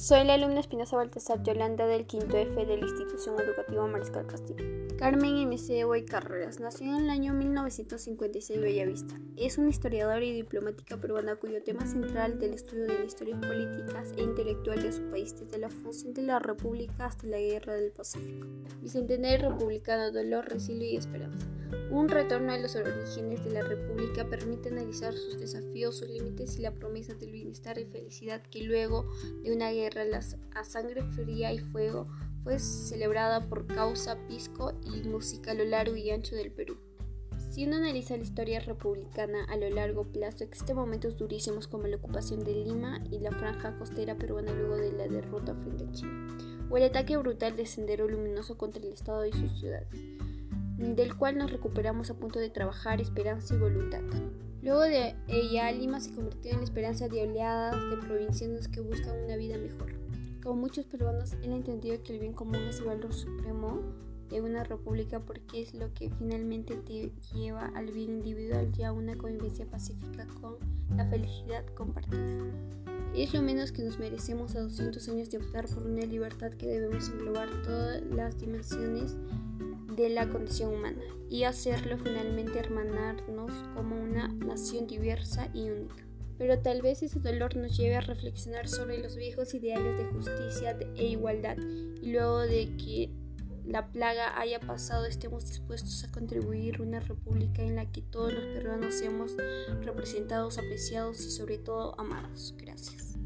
Soy la alumna Espinosa Baltasar Yolanda del quinto F de la institución educativa Mariscal Castillo. Carmen MC y Carreras nació en el año 1956 Bellavista. Es una historiadora y diplomática peruana cuyo tema central del estudio de las historias políticas e intelectual de su país desde la función de la República hasta la Guerra del Pacífico. Bicentenario republicano, dolor, resilio y esperanza. Un retorno a los orígenes de la República permite analizar sus desafíos, sus límites y la promesa del bienestar y felicidad que luego de una guerra a sangre fría y fuego fue celebrada por causa pisco y música a lo largo y ancho del Perú. Si uno analiza la historia republicana a lo largo plazo, existen momentos durísimos como la ocupación de Lima y la franja costera peruana luego de la derrota frente a Chile, o el ataque brutal de Sendero Luminoso contra el Estado y sus ciudades del cual nos recuperamos a punto de trabajar esperanza y voluntad. Luego de ella, Lima se convirtió en la esperanza de oleadas de provincianos que buscan una vida mejor. Como muchos peruanos, él entendido que el bien común es el valor supremo de una república porque es lo que finalmente te lleva al bien individual y a una convivencia pacífica con la felicidad compartida. Es lo menos que nos merecemos a 200 años de optar por una libertad que debemos englobar todas las dimensiones de la condición humana y hacerlo finalmente hermanarnos como una nación diversa y única. Pero tal vez ese dolor nos lleve a reflexionar sobre los viejos ideales de justicia e igualdad y luego de que la plaga haya pasado estemos dispuestos a contribuir a una república en la que todos los peruanos seamos representados, apreciados y sobre todo amados. Gracias.